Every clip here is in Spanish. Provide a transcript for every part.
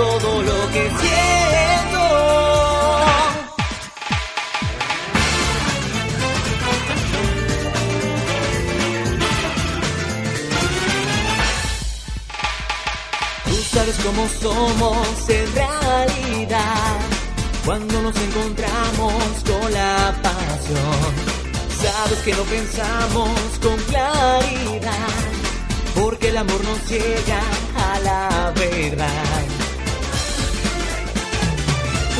todo lo que siento. Tú sabes cómo somos en realidad cuando nos encontramos con la pasión. Sabes que no pensamos con claridad, porque el amor nos llega a la verdad.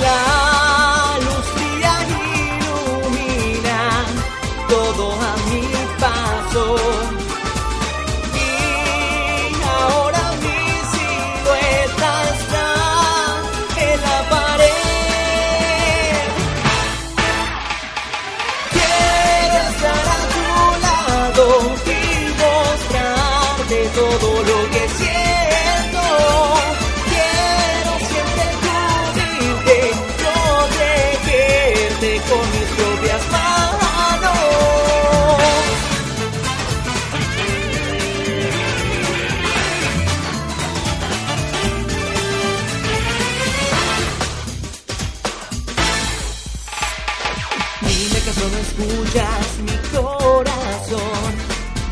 La luz y ilumina todo a mi paso. Con mis propias manos. Dime acaso no escuchas mi corazón.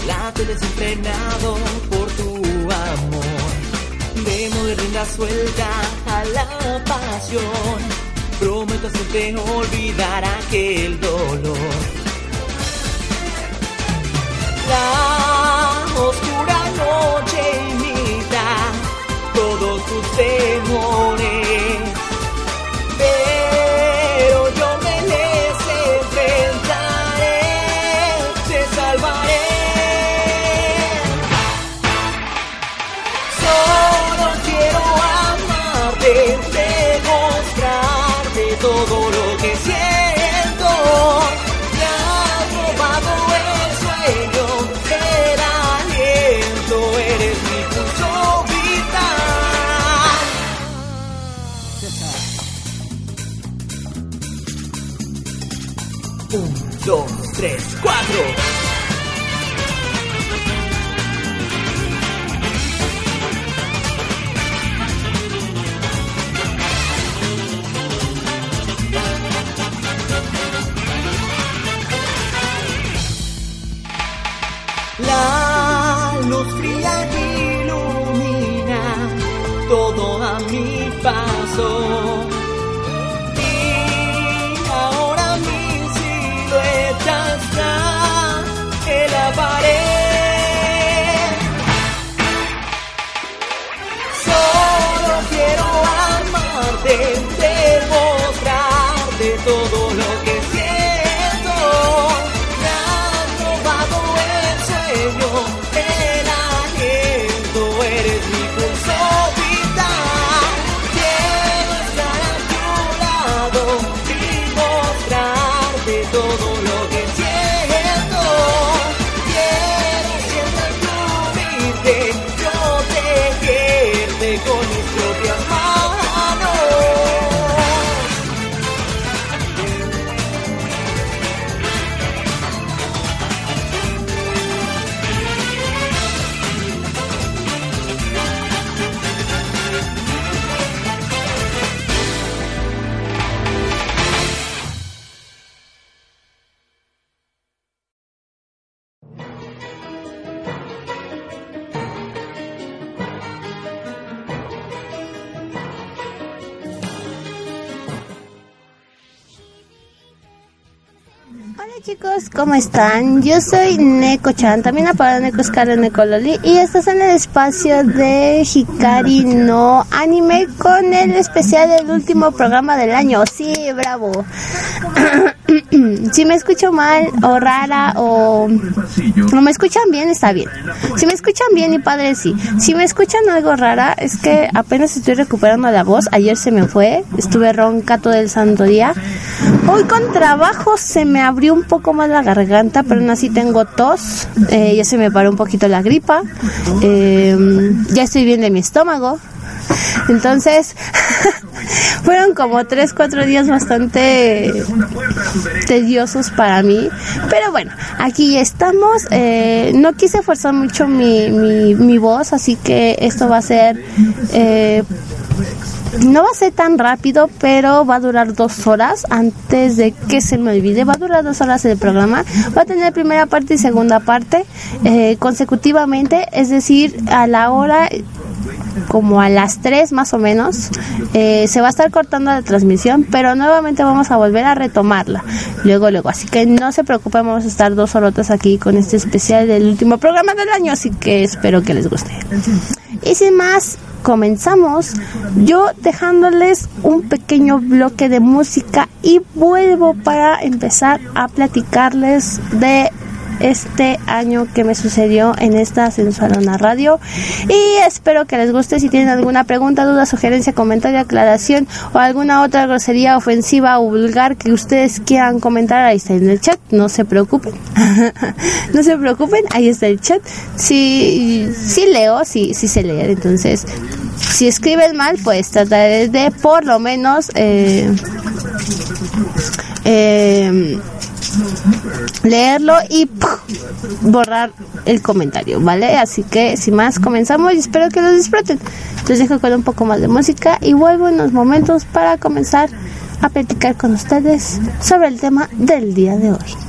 Late desenfrenado por tu amor. Démosle rienda suelta a la pasión Prometo hacerte olvidar aquel dolor. La oscura noche imita todos tus temores están? Yo soy Neko Chan, también apodada Neko Scar Neko Loli y estás en el espacio de Hikari no Anime con el especial del último programa del año. Sí, bravo. si me escucho mal o rara o no me escuchan bien, está bien. Si me escuchan bien y padre, sí. Si me escuchan algo rara, es que apenas estoy recuperando la voz. Ayer se me fue, estuve ronca todo el santo día. Hoy con trabajo se me abrió un poco más la garganta, pero aún así tengo tos. Eh, ya se me paró un poquito la gripa. Eh, ya estoy bien de mi estómago. Entonces, fueron como 3, 4 días bastante tediosos para mí. Pero bueno, aquí estamos. Eh, no quise forzar mucho mi, mi, mi, voz, así que esto va a ser... Eh, no va a ser tan rápido, pero va a durar dos horas antes de que se me olvide. Va a durar dos horas el programa. Va a tener primera parte y segunda parte eh, consecutivamente, es decir, a la hora como a las 3 más o menos eh, se va a estar cortando la transmisión, pero nuevamente vamos a volver a retomarla luego, luego. Así que no se preocupen, vamos a estar dos horotas aquí con este especial del último programa del año, así que espero que les guste. Y sin más, comenzamos yo dejándoles un pequeño bloque de música y vuelvo para empezar a platicarles de este año que me sucedió en esta sensualona radio. Y espero que les guste. Si tienen alguna pregunta, duda, sugerencia, comentario, aclaración o alguna otra grosería ofensiva o vulgar que ustedes quieran comentar, ahí está en el chat, no se preocupen, no se preocupen, ahí está el chat, si, si leo, si, si se leer, entonces si escriben mal pues trataré de por lo menos eh, eh, leerlo y borrar el comentario, ¿vale? Así que sin más comenzamos y espero que lo disfruten. Les dejo con un poco más de música y vuelvo en unos momentos para comenzar a platicar con ustedes sobre el tema del día de hoy.「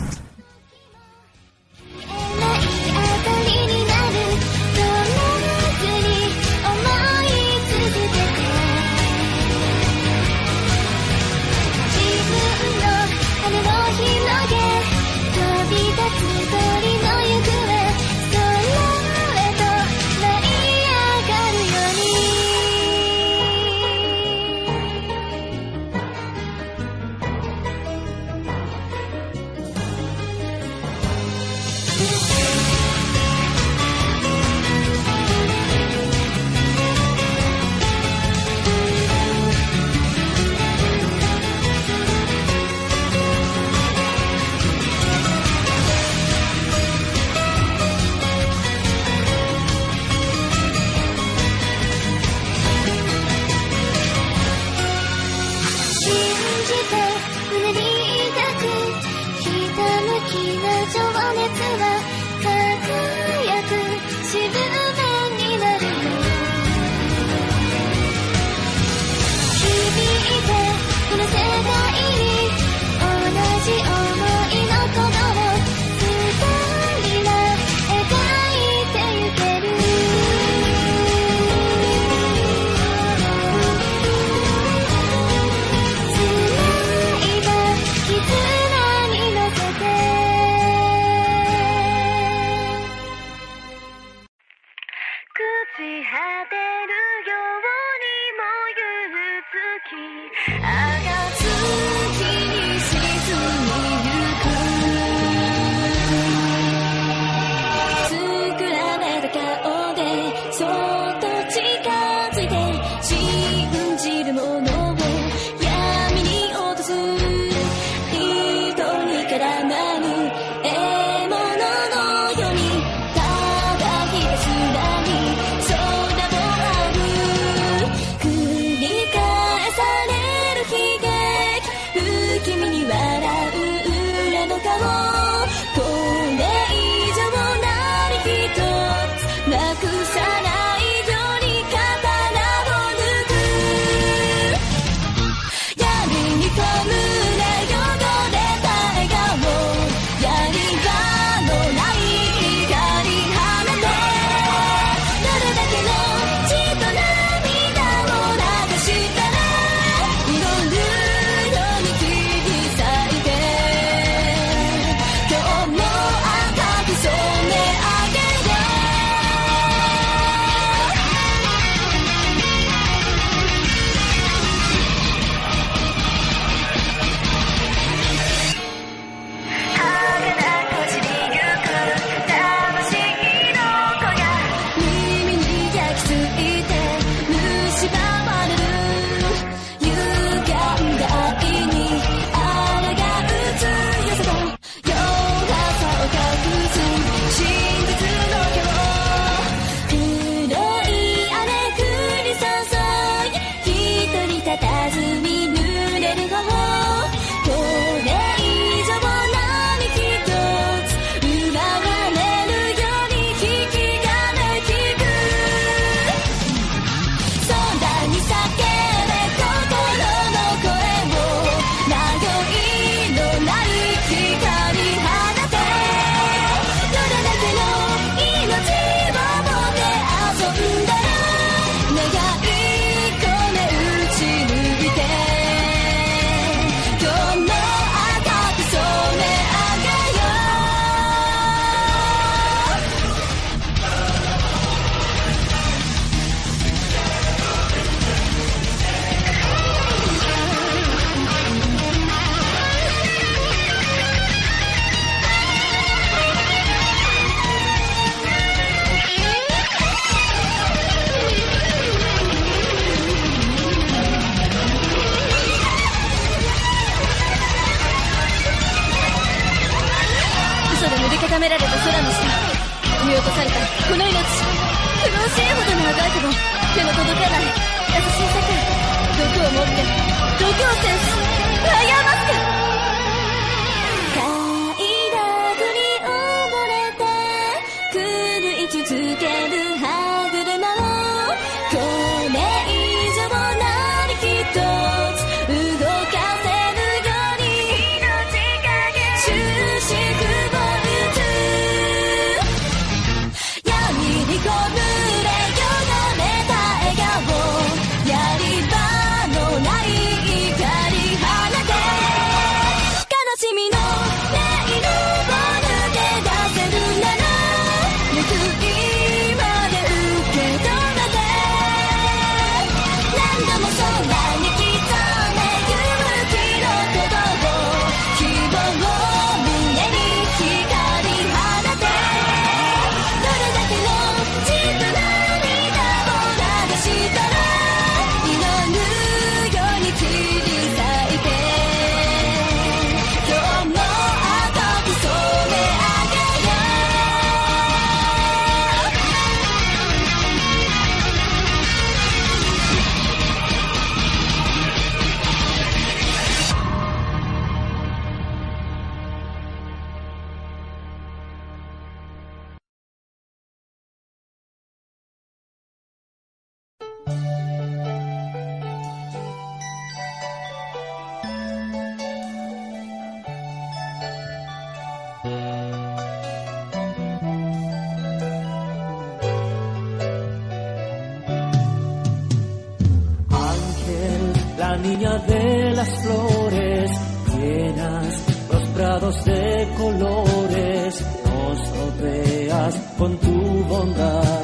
niña de las flores, llenas los prados de colores, nos rodeas con tu bondad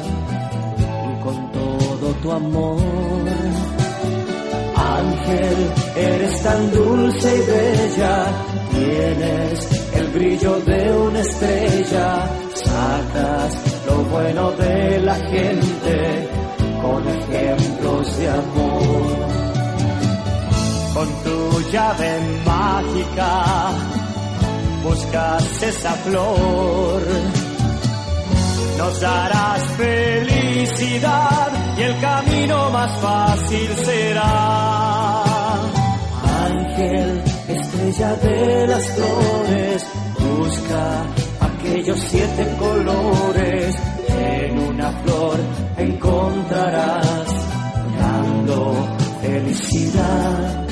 y con todo tu amor. Ángel, eres tan dulce y bella, tienes el brillo de una estrella, sacas lo bueno de la gente con ejemplos de amor. Llave mágica buscas esa flor, nos darás felicidad y el camino más fácil será. Ángel, estrella de las flores, busca aquellos siete colores, en una flor encontrarás dando felicidad.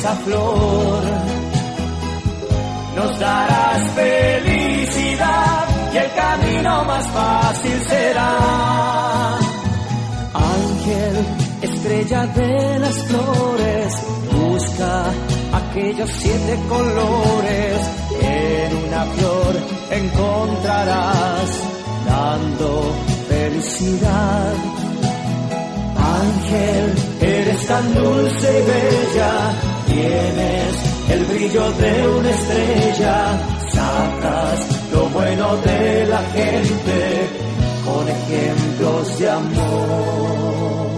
Esa flor. Nos darás felicidad y el camino más fácil será. Ángel, estrella de las flores, busca aquellos siete colores. En una flor encontrarás dando felicidad. Ángel, eres tan dulce y bella, tienes el brillo de una estrella, sacas lo bueno de la gente con ejemplos de amor.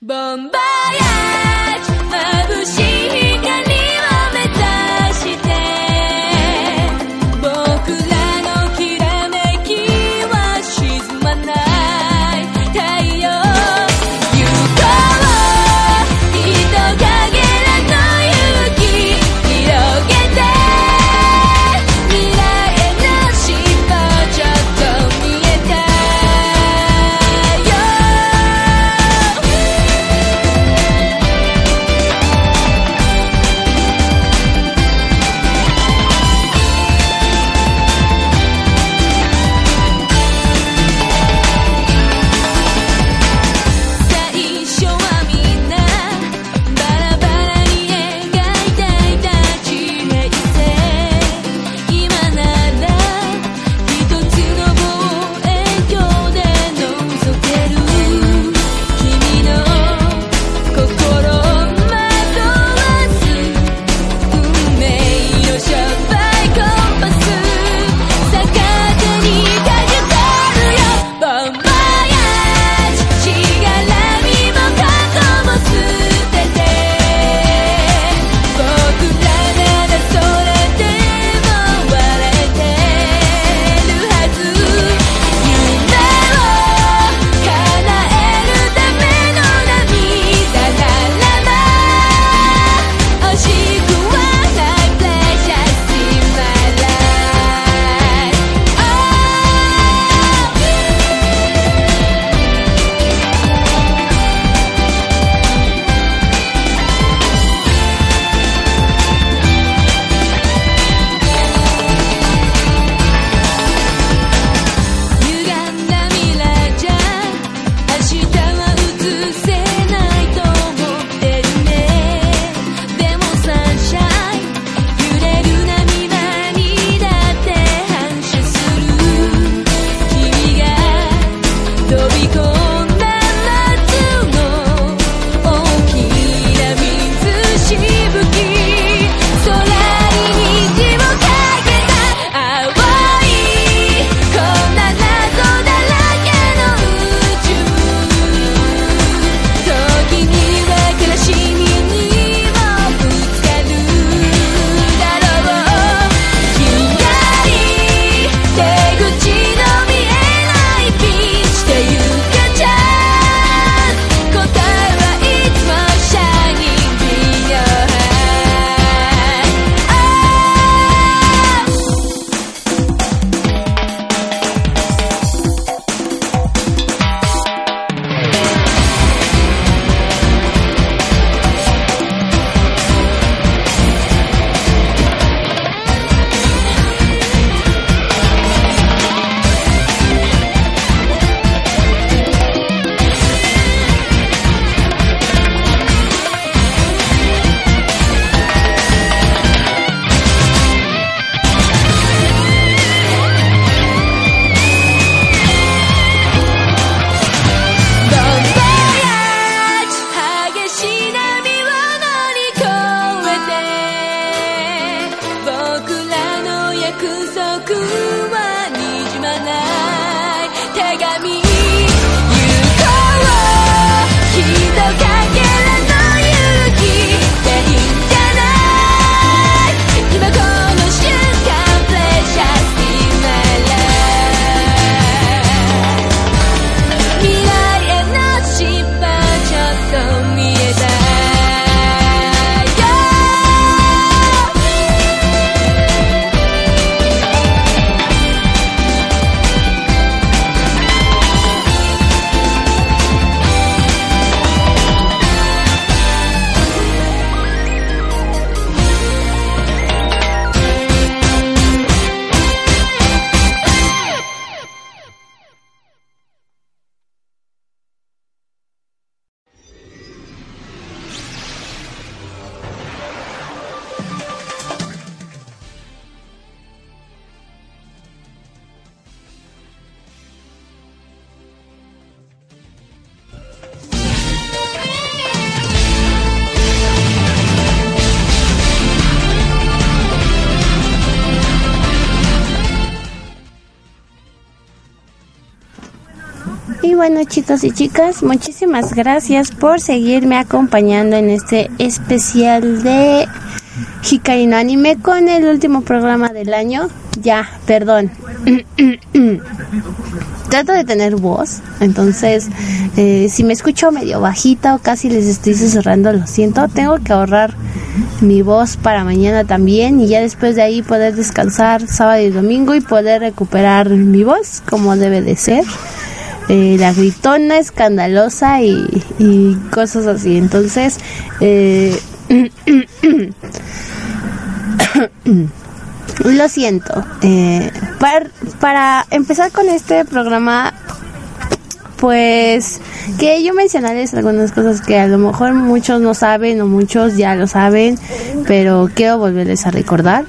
봄바야? 마부신 하늘 bueno chicos y chicas, muchísimas gracias por seguirme acompañando en este especial de Hikari Anime con el último programa del año. Ya, perdón. Trato de tener voz, entonces eh, si me escucho medio bajita o casi les estoy susurrando, lo siento. Tengo que ahorrar mi voz para mañana también y ya después de ahí poder descansar sábado y domingo y poder recuperar mi voz como debe de ser. Eh, la gritona, escandalosa y, cosas así. Entonces, eh, lo siento. Eh, para, para empezar con este programa, pues que yo mencionarles algunas cosas que a lo mejor muchos no saben o muchos ya lo saben, pero quiero volverles a recordar.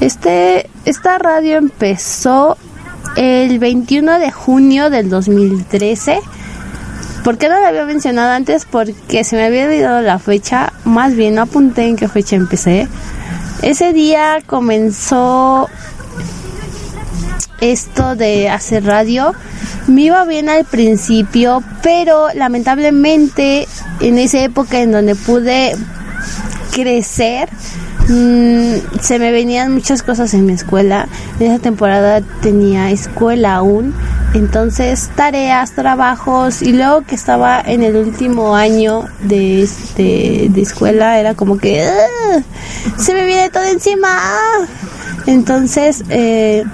Este, esta radio empezó el 21 de junio del 2013. ¿Por qué no la había mencionado antes? Porque se me había olvidado la fecha. Más bien no apunté en qué fecha empecé. Ese día comenzó esto de hacer radio. Me iba bien al principio, pero lamentablemente en esa época en donde pude crecer, mm, se me venían muchas cosas en mi escuela. En esa temporada tenía escuela aún, entonces tareas, trabajos y luego que estaba en el último año de este de escuela era como que "Ugh, se me viene todo encima. Entonces, eh,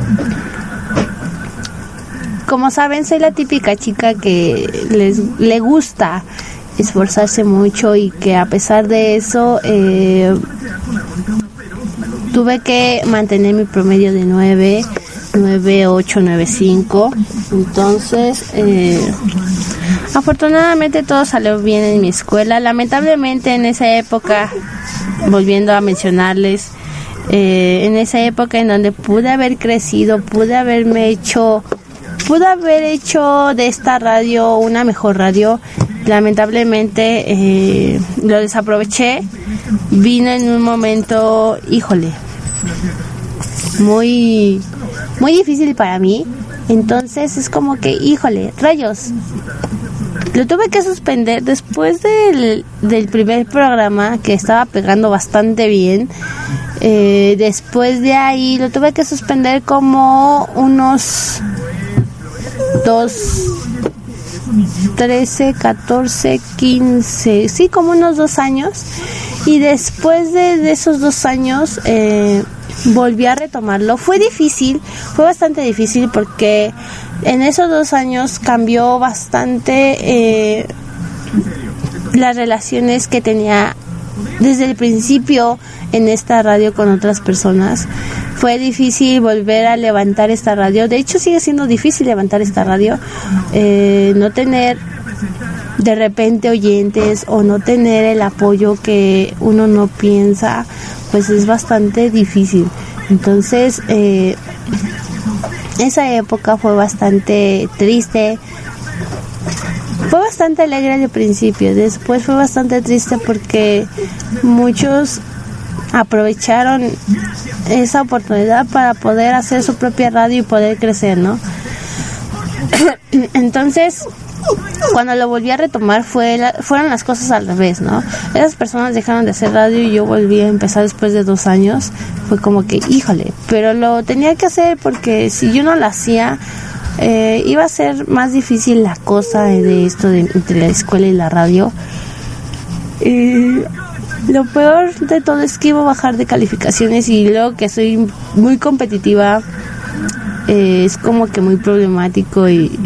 como saben, soy la típica chica que les le gusta esforzarse mucho y que a pesar de eso eh, tuve que mantener mi promedio de 9, 9, 8, 9, 5. Entonces, eh, afortunadamente todo salió bien en mi escuela. Lamentablemente en esa época, volviendo a mencionarles, eh, en esa época en donde pude haber crecido, pude haberme hecho, pude haber hecho de esta radio una mejor radio. Lamentablemente eh, lo desaproveché. Vino en un momento, híjole, muy, muy difícil para mí. Entonces es como que, híjole, rayos. Lo tuve que suspender después del, del primer programa que estaba pegando bastante bien. Eh, después de ahí lo tuve que suspender como unos dos, 13, 14, 15, sí, como unos dos años. Y después de, esos dos años eh, volví a retomarlo. Fue difícil, fue bastante difícil porque en esos dos años cambió bastante eh, las relaciones que tenía desde el principio en esta radio con otras personas. Fue difícil volver a levantar esta radio. De hecho, sigue siendo difícil levantar esta radio. Eh, no tener de repente oyentes o no tener el apoyo que uno no piensa, pues es bastante difícil. Entonces, eh, esa época fue bastante triste. Fue bastante alegre al principio, después fue bastante triste porque muchos aprovecharon esa oportunidad para poder hacer su propia radio y poder crecer, ¿no? Entonces, cuando lo volví a retomar fue la- fueron las cosas al revés, ¿no? Esas personas dejaron de hacer radio y yo volví a empezar después de dos años. Fue como que, híjole, pero lo tenía que hacer porque si yo no lo hacía, eh, iba a ser más difícil la cosa de esto de, entre la escuela y la radio. Y lo peor de todo es que iba a bajar de calificaciones y luego que soy muy competitiva, eh, es como que muy problemático y,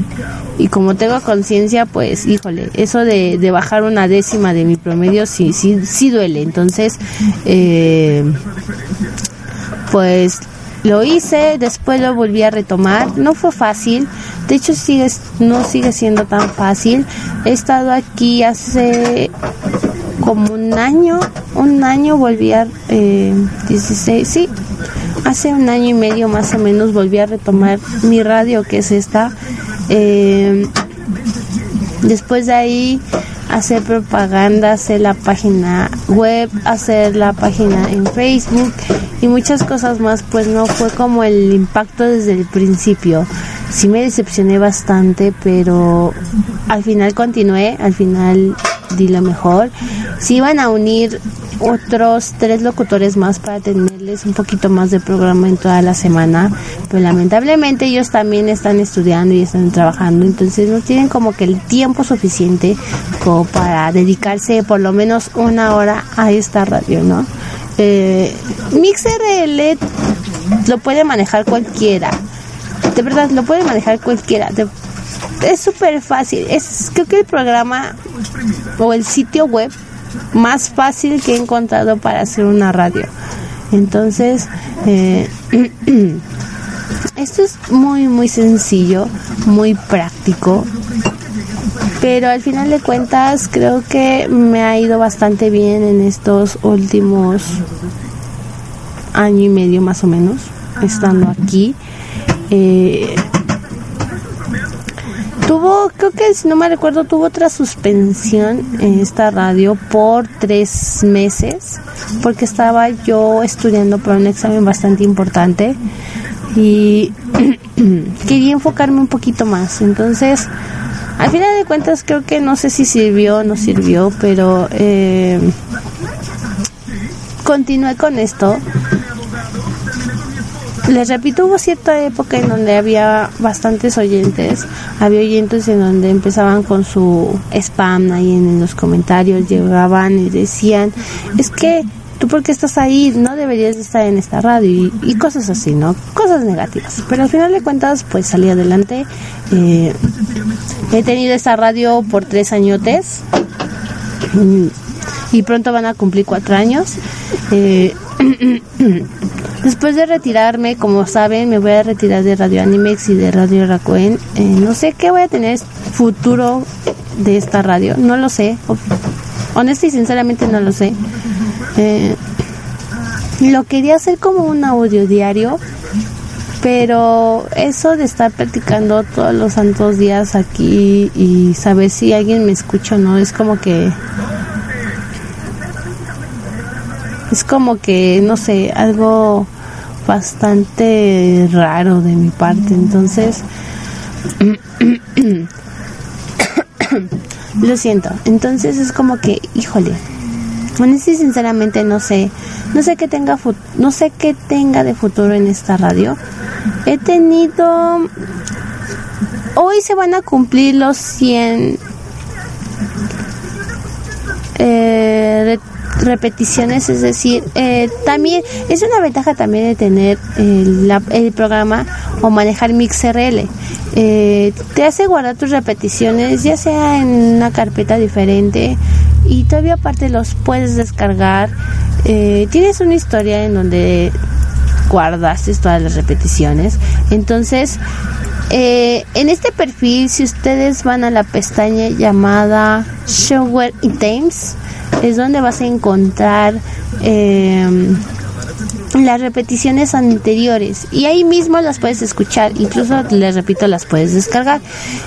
y como tengo conciencia, pues híjole, eso de, de bajar una décima de mi promedio sí, sí, sí duele. Entonces, eh, pues lo hice, después lo volví a retomar, no fue fácil, de hecho sigue, no sigue siendo tan fácil. He estado aquí hace como un año, un año volví a, eh, 16, sí, hace un año y medio más o menos volví a retomar mi radio, que es esta. Eh, después de ahí hacer propaganda, hacer la página web, hacer la página en Facebook y muchas cosas más, pues no fue como el impacto desde el principio. sí me decepcioné bastante, pero al final continué, al final di lo mejor. Se iban a unir otros tres locutores más para tenerles un poquito más de programa en toda la semana, pero lamentablemente ellos también están estudiando y están trabajando, entonces no tienen como que el tiempo suficiente como para dedicarse por lo menos una hora a esta radio, ¿no? Eh, MixRL lo puede manejar cualquiera, de verdad lo puede manejar cualquiera. es súper fácil. Es creo que el programa o el sitio web más fácil que he encontrado para hacer una radio. Entonces, eh, esto es muy, muy sencillo, muy práctico. Pero al final de cuentas creo que me ha ido bastante bien en estos últimos año y medio más o menos estando aquí. Eh, tuvo, creo que si no me recuerdo, tuvo otra suspensión en esta radio por tres meses, porque estaba yo estudiando para un examen bastante importante y quería enfocarme un poquito más. Entonces, al final de cuentas, creo que no sé si sirvió o no sirvió, pero eh, continué con esto. Les repito, hubo cierta época en donde había bastantes oyentes. Había oyentes en donde empezaban con su spam ahí en, los comentarios, llegaban y decían, es que tú porque estás ahí no deberías de estar en esta radio y, y cosas así, ¿no? Cosas negativas. Pero al final de cuentas, pues salí adelante. Eh, he tenido esta radio por tres añotes mm, y pronto van a cumplir cuatro años. Eh, Después de retirarme, como saben, me voy a retirar de Radio Animex y de Radio Raccoon. Eh, no sé qué voy a tener futuro de esta radio, no lo sé. Honesta y sinceramente no lo sé. Eh, lo quería hacer como un audio diario, pero eso de estar practicando todos los santos días aquí y saber si alguien me escucha o no, es como que es como que, no sé, algo bastante raro de mi parte. Entonces, lo siento. Entonces es como que, híjole, honesta y sinceramente no sé, no sé qué tenga, no sé qué tenga de futuro en esta radio. He tenido, hoy se van a cumplir los 100 eh, repeticiones, es decir, eh, también es una ventaja también de tener el, la- el programa o manejar MixRL. Eh, te hace guardar tus repeticiones, ya sea en una carpeta diferente y todavía aparte los puedes descargar. Eh, tienes una historia en donde guardaste todas las repeticiones. Entonces, eh, en este perfil, si ustedes van a la pestaña llamada Showware Items, es donde vas a encontrar eh, las repeticiones anteriores y ahí mismo las puedes escuchar, incluso les repito, las puedes descargar.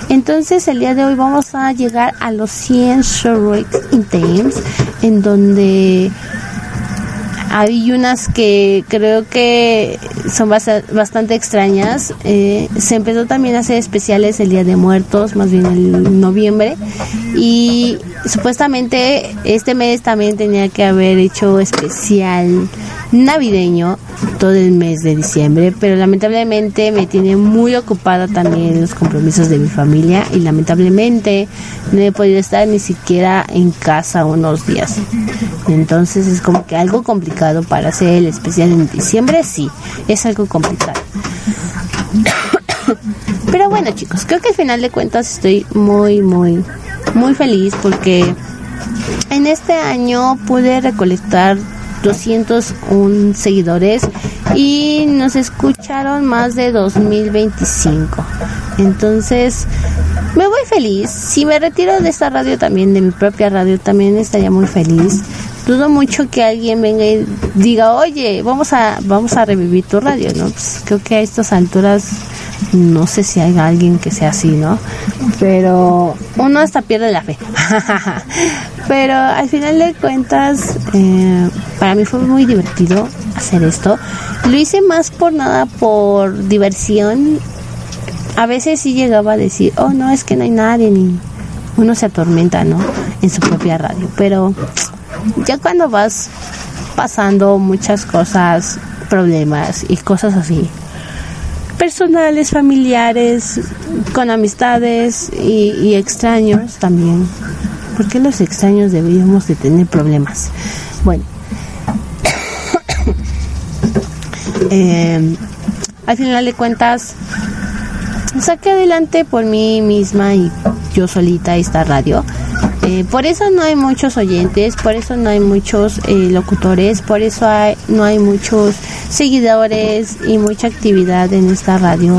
Entonces, el día de hoy vamos a llegar a los 100 Showware Items, en donde hay unas que creo que son bastante extrañas. Eh, se empezó también a hacer especiales el Día de Muertos, más bien el noviembre. Y supuestamente este mes también tenía que haber hecho especial navideño todo el mes de diciembre, pero lamentablemente me tiene muy ocupada también los compromisos de mi familia y lamentablemente no he podido estar ni siquiera en casa unos días. Entonces es como que algo complicado para hacer el especial en diciembre, sí, es algo complicado. Pero bueno chicos, creo que al final de cuentas estoy muy, muy, muy feliz porque en este año pude recolectar 201 seguidores y nos escucharon más de 2025. Entonces, me voy feliz. Si me retiro de esta radio también, de mi propia radio, también estaría muy feliz. Dudo mucho que alguien venga y diga, oye, vamos a, vamos a revivir tu radio, ¿no? Pues creo que a estas alturas no sé si hay alguien que sea así, ¿no? Pero uno hasta pierde la fe. Pero al final de cuentas, eh, para mí fue muy divertido hacer esto. Lo hice más por nada por diversión. a veces sí llegaba a decir, oh no, es que no hay nadie, ni uno se atormenta, ¿no? En su propia radio. Pero ya cuando vas pasando muchas cosas, problemas y cosas así, personales, familiares, con amistades y, extraños también. ¿Por qué los extraños deberíamos de tener problemas? Bueno, eh, al final de cuentas, saqué adelante por mí misma y yo solita esta radio. Eh, por eso no hay muchos oyentes, por eso no hay muchos eh, locutores, por eso no hay muchos seguidores y mucha actividad en esta radio.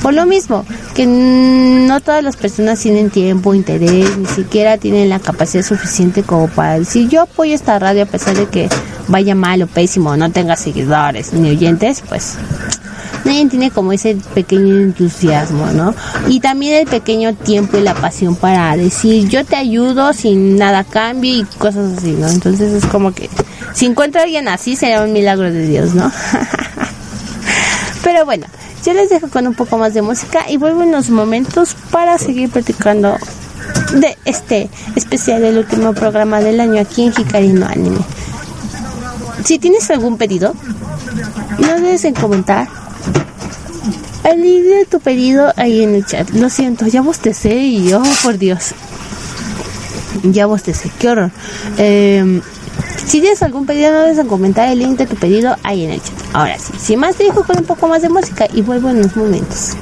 Por lo mismo, que no todas las personas tienen tiempo, interés, ni siquiera tienen la capacidad suficiente como para decir yo apoyo esta radio a pesar de que vaya mal o pésimo, no tenga seguidores ni oyentes, pues nadie tiene como ese pequeño entusiasmo, ¿no? Y también el pequeño tiempo y la pasión para decir yo te ayudo sin nada cambio y cosas así, ¿no? Entonces es como que si encuentro a alguien así sería un milagro de Dios, ¿no? Pero bueno, yo les dejo con un poco más de música y vuelvo en unos momentos para seguir platicando de este especial del último programa del año aquí en Hikari no Anime. Si tienes algún pedido, no dudes en comentar. El link de tu pedido ahí en el chat. Lo siento, ya bostecé y oh por Dios. Ya bostecé, qué horror. Eh, si tienes algún pedido, no en comentar el link de tu pedido ahí en el chat. Ahora sí, sin más te dejo con un poco más de música y vuelvo en unos momentos.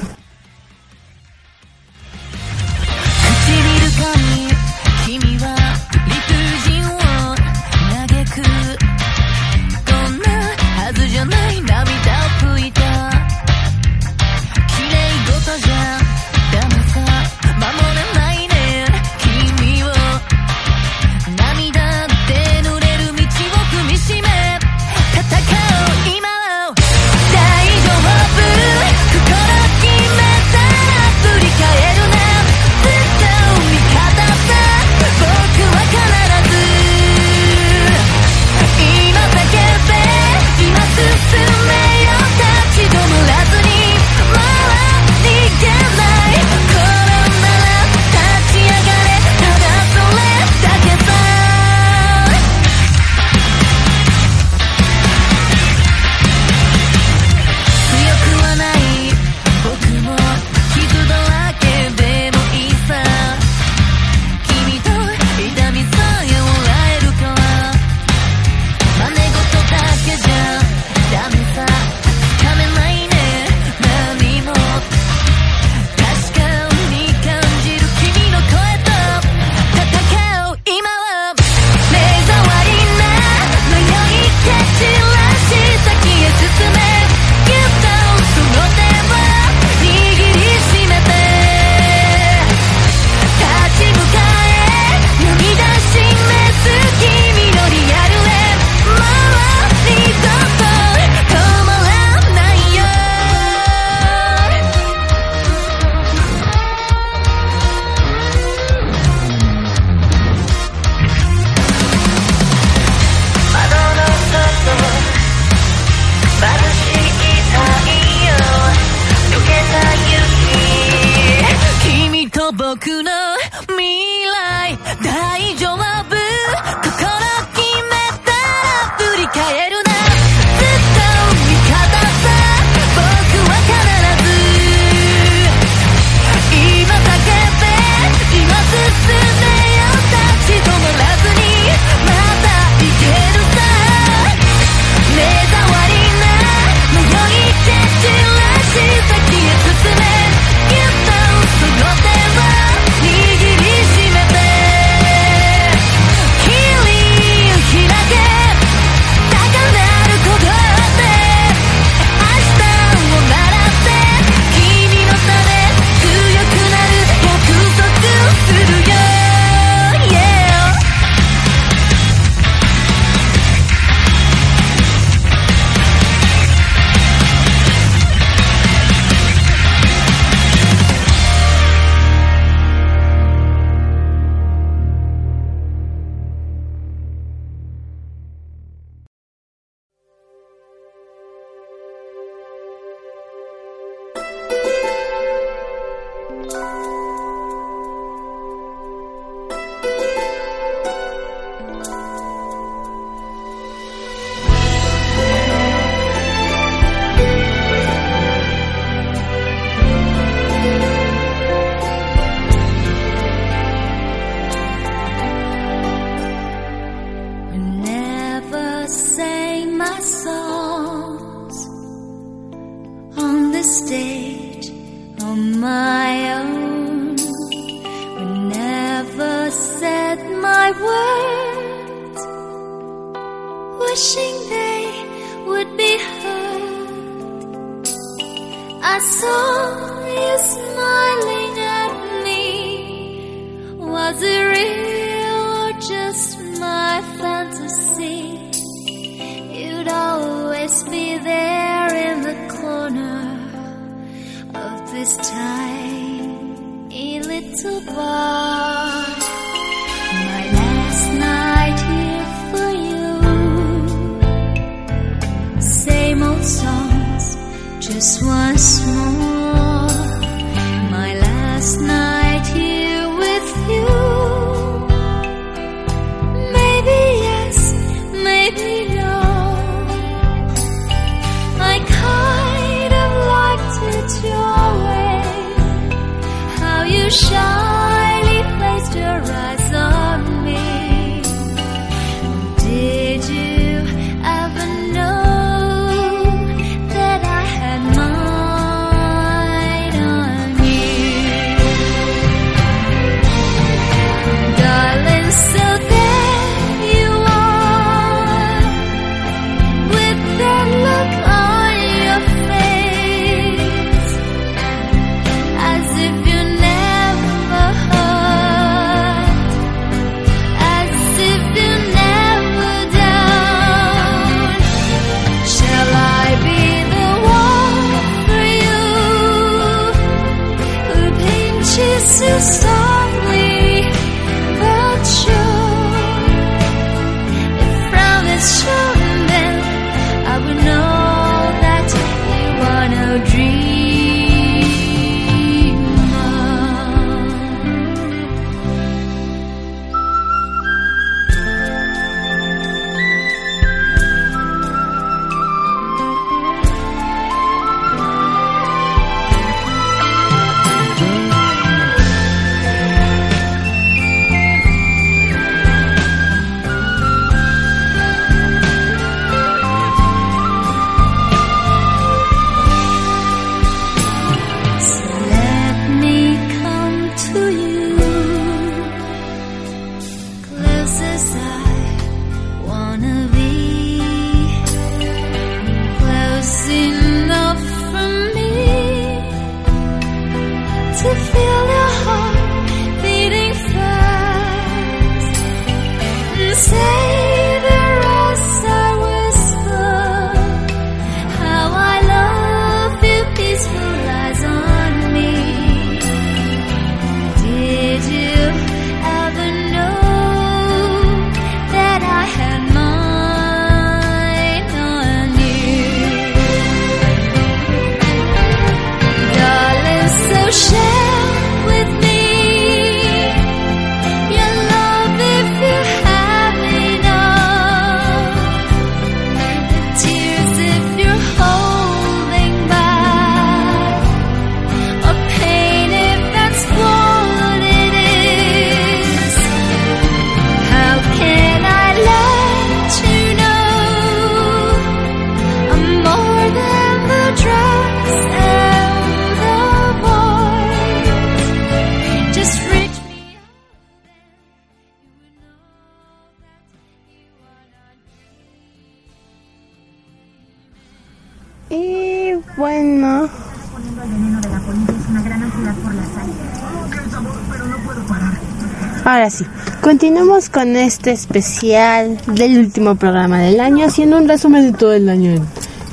Continuamos con este especial del último programa del año, haciendo un resumen de todo el año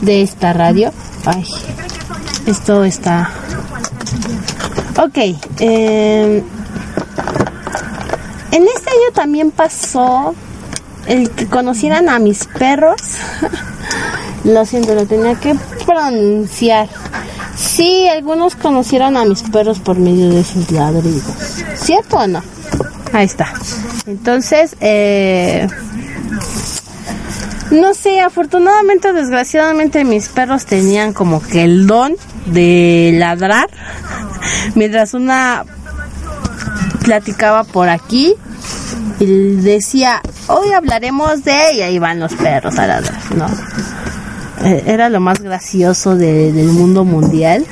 de esta radio. Ay, esto está... Ok, em, en este año también pasó el que conocieran a mis perros. lo siento, lo tenía que pronunciar. Sí, algunos conocieron a mis perros por medio de sus ladridos. ¿Cierto o no? Ahí está. Entonces, eh, no sé, afortunadamente o desgraciadamente mis perros tenían como que el don de ladrar. Mientras una platicaba por aquí y decía, hoy hablaremos de... Y ahí van los perros a ladrar, ¿no? Eh, era lo más gracioso del mundo mundial.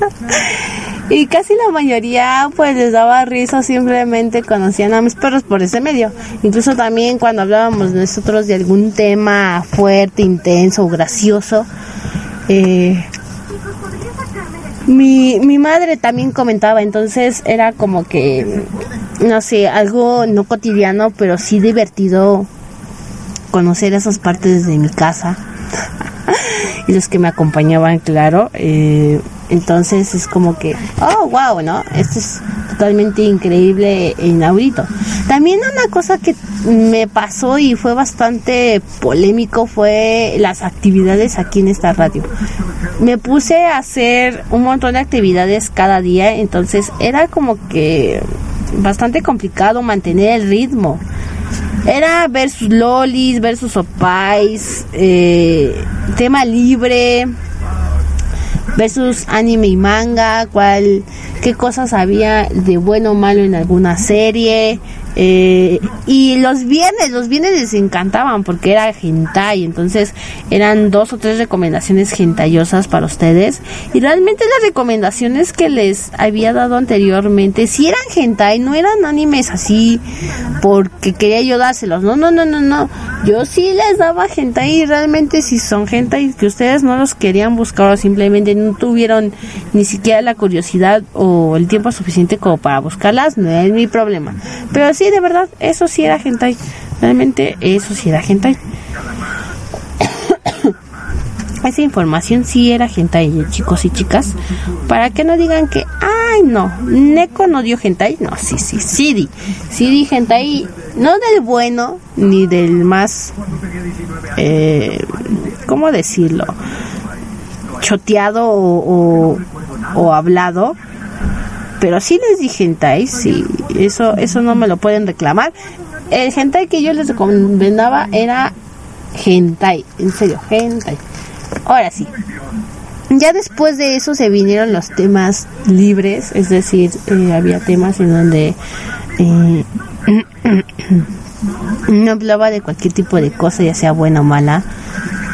y casi la mayoría pues les daba risa, simplemente conocían a mis perros por ese medio. Incluso también cuando hablábamos nosotros de algún tema fuerte, intenso, gracioso, eh, mi, mi madre también comentaba, entonces era como que, no sé, algo no cotidiano, pero sí divertido conocer esas partes de mi casa y los que me acompañaban, claro. eh, entonces es como que, oh, wow, ¿no? Esto es totalmente increíble e inaudito. También una cosa que me pasó y fue bastante polémico fue las actividades aquí en esta radio. Me puse a hacer un montón de actividades cada día, entonces era como que bastante complicado mantener el ritmo. Era versus lolis, versus opais, eh, tema libre, versus anime y manga, cuál, qué cosas había de bueno o malo en alguna serie. Eh, y los viernes, los viernes les encantaban porque era hentai, entonces eran dos o tres recomendaciones hentaiosas para ustedes. Y realmente las recomendaciones que les había dado anteriormente, si eran hentai, no eran animes así porque quería yo dárselos. No, no, no, no, no. Yo sí les daba hentai y realmente si son hentai que ustedes no los querían buscar o simplemente no tuvieron ni siquiera la curiosidad o el tiempo suficiente como para buscarlas, no es mi problema. Pero sí, de verdad, eso sí era hentai. Realmente eso sí era hentai. Esa información sí era hentai, chicos y chicas. Para que no digan que, ay, no, Neko no dio hentai. No, sí, sí, sí di. Sí di no del bueno, ni del más, eh, ¿cómo decirlo? Choteado o, o hablado. Pero sí les di hentai, sí. Eso, eso no me lo pueden reclamar. El hentai que yo les recomendaba era hentai, en serio, hentai. Ahora sí. Ya después de eso se vinieron los temas libres, es decir, eh, había temas en donde eh, no hablaba de cualquier tipo de cosa, ya sea buena o mala.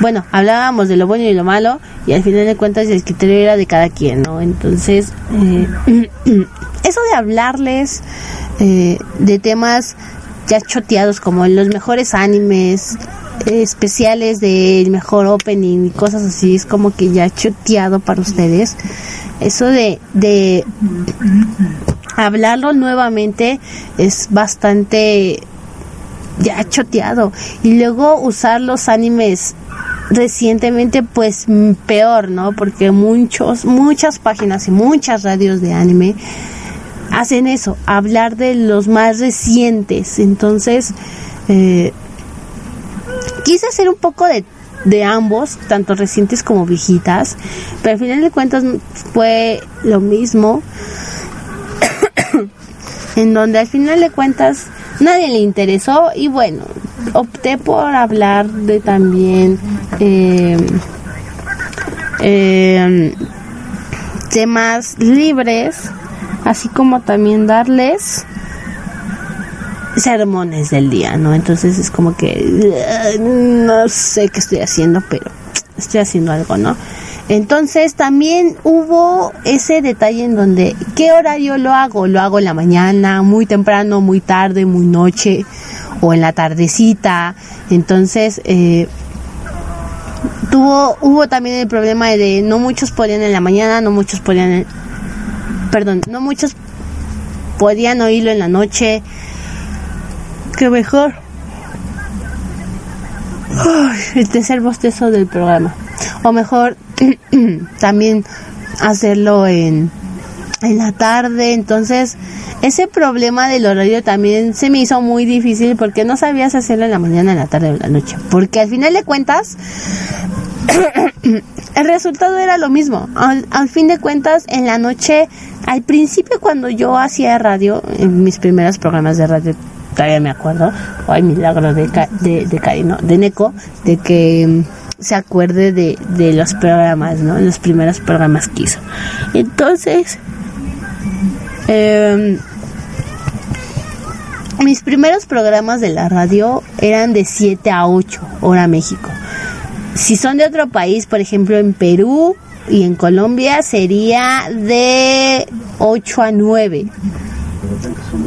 Bueno, hablábamos de lo bueno y lo malo y al final de cuentas el criterio era de cada quien, ¿no? Entonces, eh, eso de hablarles eh, de temas ya choteados como los mejores animes, especiales del mejor opening y cosas así, es como que ya choteado para ustedes. Eso de, de hablarlo nuevamente es bastante ya choteado. Y luego usar los animes recientemente pues mm, peor, ¿no? Porque muchos, muchas páginas y muchas radios de anime hacen eso, hablar de los más recientes. Entonces, eh, quise hacer un poco de, de ambos, tanto recientes como viejitas, pero al final de cuentas fue lo mismo, en donde al final de cuentas nadie le interesó y bueno, opté por hablar de también eh, eh, temas libres, así como también darles sermones del día, ¿no? Entonces es como que no sé qué estoy haciendo, pero estoy haciendo algo, ¿no? Entonces también hubo ese detalle en donde, ¿qué horario lo hago? Lo hago en la mañana, muy temprano, muy tarde, muy noche o en la tardecita. Entonces, eh, tuvo, hubo también el problema de no muchos podían en la mañana, no muchos podían, en- perdón, no muchos podían oírlo en la noche. Que mejor. Ay, el tercer bostezo del programa. O mejor, también hacerlo en, en la tarde. Entonces, ese problema del horario también se me hizo muy difícil porque no sabías hacerlo en la mañana, en la tarde o en la noche. Porque al final de cuentas, el resultado era lo mismo. Al, fin de cuentas, en la noche, al principio cuando yo hacía radio, en mis primeros programas de radio, todavía me acuerdo, ay, milagro de, de, de de Neko, de que mm, se acuerde de, de los programas, ¿no? Los primeros programas que hizo. Entonces, em, mis primeros programas de la radio eran de 7 a 8, hora México. Si son de otro país, por ejemplo en Perú y en Colombia, sería de 8 a 9.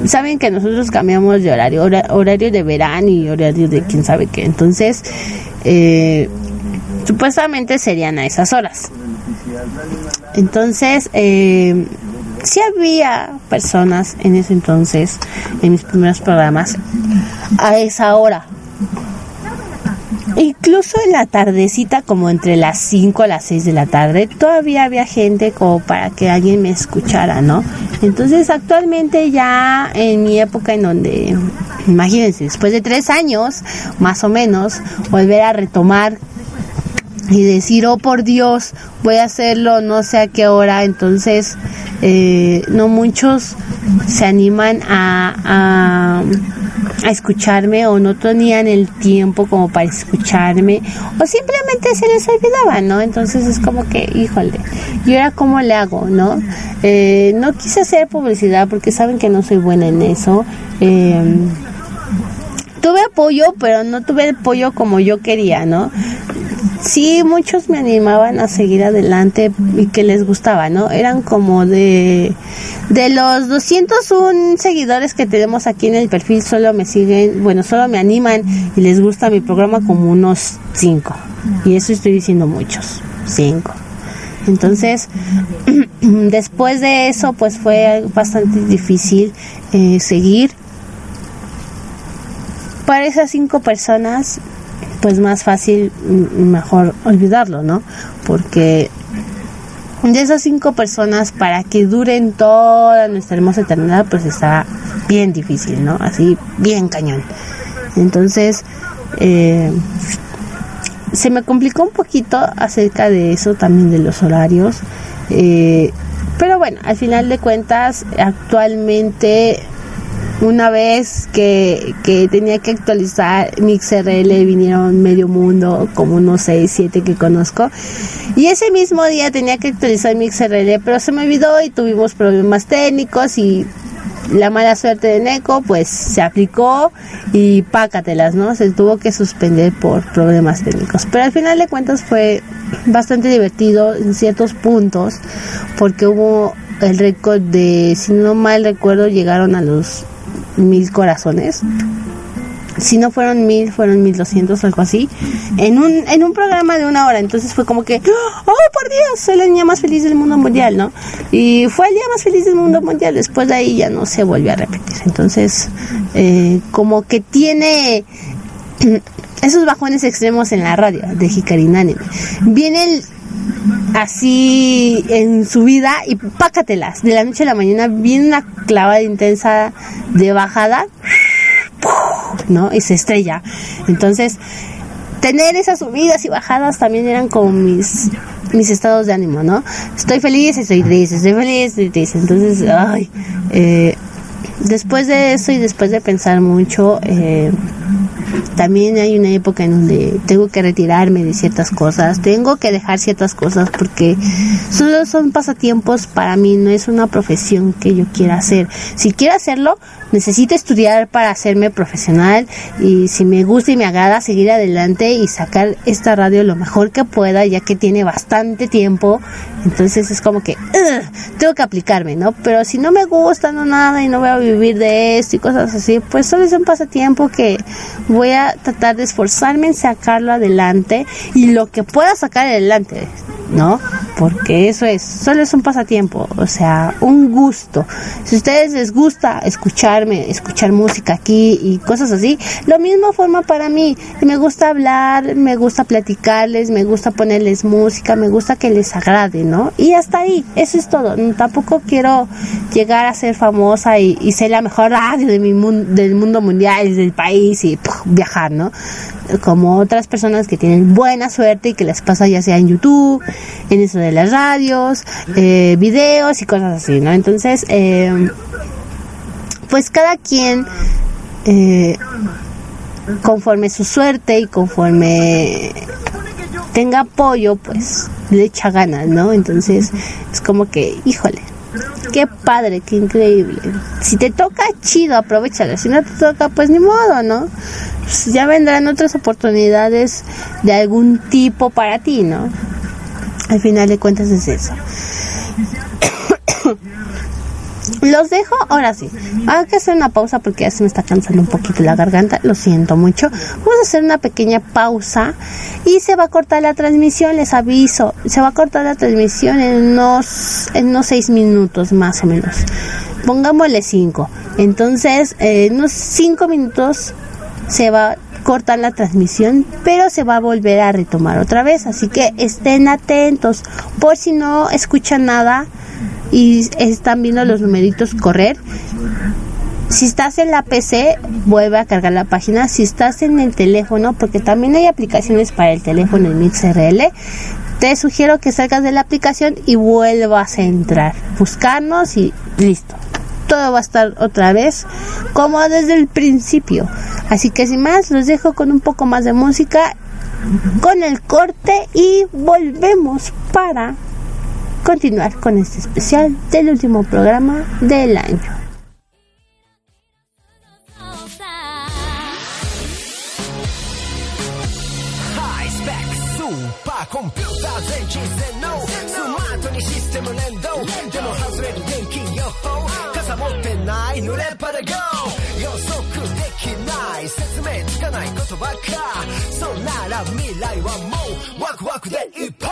Saben que nosotros cambiamos de horario, hora- horario de verano y horario de quién sabe qué. Entonces, eh, supuestamente serían a esas horas. Entonces, eh, sí había personas en ese entonces, en mis primeros programas, a esa hora. Incluso en la tardecita, como entre las 5 a las 6 de la tarde, todavía había gente como para que alguien me escuchara, ¿no? Entonces actualmente ya en mi época en donde, imagínense, después de tres años, más o menos, volver a retomar y decir, oh por Dios, voy a hacerlo no sé a qué hora, entonces eh, no muchos se animan a, a, a escucharme o no tenían el tiempo como para escucharme o simplemente se les olvidaba, ¿no? Entonces es como que, híjole, ¿y ahora cómo le hago, no? Eh, no quise hacer publicidad porque saben que no soy buena en eso. Eh, tuve apoyo, pero no tuve apoyo como yo quería, ¿no? Sí, muchos me animaban a seguir adelante y que les gustaba, ¿no? Eran como de de los 201 seguidores que tenemos aquí en el perfil, solo me siguen, bueno, solo me animan y les gusta mi programa como unos 5. Y eso estoy diciendo muchos, 5. Entonces, después de eso, pues fue bastante difícil eh, seguir para esas cinco personas, pues más fácil, mm, mejor olvidarlo, ¿no? Porque de esas cinco personas, para que duren toda nuestra hermosa eternidad, pues está bien difícil, ¿no? Así, bien cañón. Entonces, eh, se me complicó un poquito acerca de eso, también de los horarios. Eh, pero bueno, al final de cuentas, actualmente una vez que, que tenía que actualizar MixRL vinieron medio mundo, como unos 6, 7 que conozco. Y ese mismo día tenía que actualizar MixRL, pero se me olvidó y tuvimos problemas técnicos y la mala suerte de Neko pues se aplicó y pácatelas, ¿no? Se tuvo que suspender por problemas técnicos. Pero al final de cuentas fue bastante divertido en ciertos puntos porque hubo el récord de, si no mal recuerdo, llegaron a los mil corazones. Si no fueron mil, fueron mil doscientos, algo así. En un, en un programa de una hora. Entonces fue como que, oh por Dios, soy la niña más feliz del mundo mundial, ¿no? Y fue el día más feliz del mundo mundial. Después de ahí ya no se volvió a repetir. Entonces, eh, como que tiene esos bajones extremos en la radio de Hikarin Anime. Viene el así en su vida y pácatelas. De la noche a la mañana viene una clavada intensa de bajada, ¿no? Y se estrella. Entonces, tener esas subidas y bajadas también eran como mis mis estados de ánimo, ¿no? Estoy feliz, estoy triste, estoy feliz, estoy triste. Entonces, ay, eh, después de eso y después de pensar mucho, eh, también hay una época en donde tengo que retirarme de ciertas cosas, tengo que dejar ciertas cosas porque solo son pasatiempos para mí, no es una profesión que yo quiera hacer. Si quiero hacerlo, necesito estudiar para hacerme profesional y si me gusta y me agrada seguir adelante y sacar esta radio lo mejor que pueda ya que tiene bastante tiempo entonces es como que "Ugh, tengo que aplicarme no pero si no me gusta no nada y no voy a vivir de esto y cosas así pues solo es un pasatiempo que voy a tratar de esforzarme en sacarlo adelante y lo que pueda sacar adelante no porque eso es solo es un pasatiempo o sea un gusto. Si a ustedes les gusta escucharme escuchar música aquí y cosas así lo mismo forma para mí. Me gusta hablar me gusta platicarles me gusta ponerles música me gusta que les agrade no y hasta ahí eso es todo. No, tampoco quiero llegar a ser famosa y, ser la mejor radio de mi mundo del mundo mundial del país y viajar no como otras personas que tienen buena suerte y que les pasa ya sea en YouTube, en eso de las radios, eh, videos y cosas así, ¿no? Entonces, eh, pues cada quien, eh, conforme su suerte y conforme tenga apoyo, pues le echa ganas, ¿no? Entonces, es como que, híjole, Qué padre, qué increíble. Si te toca, chido, aprovechalo. Si no te toca, pues ni modo, ¿no? Pues ya vendrán otras oportunidades de algún tipo para ti, ¿no? Al final de cuentas es eso. Los dejo, ahora sí. Hay que hacer una pausa porque ya se me está cansando un poquito la garganta, lo siento mucho. Vamos a hacer una pequeña pausa y se va a cortar la transmisión, les aviso. Se va a cortar la transmisión en unos, en unos seis minutos más o menos. Pongámosle cinco. Entonces, eh, en unos cinco minutos se va a cortar la transmisión, pero se va a volver a retomar otra vez. Así que estén atentos por si no escuchan nada y están viendo los numeritos correr. Si estás en la PC, vuelve a cargar la página. Si estás en el teléfono, porque también hay aplicaciones para el teléfono en MixRL, te sugiero que salgas de la aplicación y vuelvas a entrar. Buscarnos y listo. Todo va a estar otra vez como desde el principio. Así que sin más, los dejo con un poco más de música, con el corte y volvemos para continuar con este especial del último programa del año.「そなら未来はもうワクワクでいっぱい」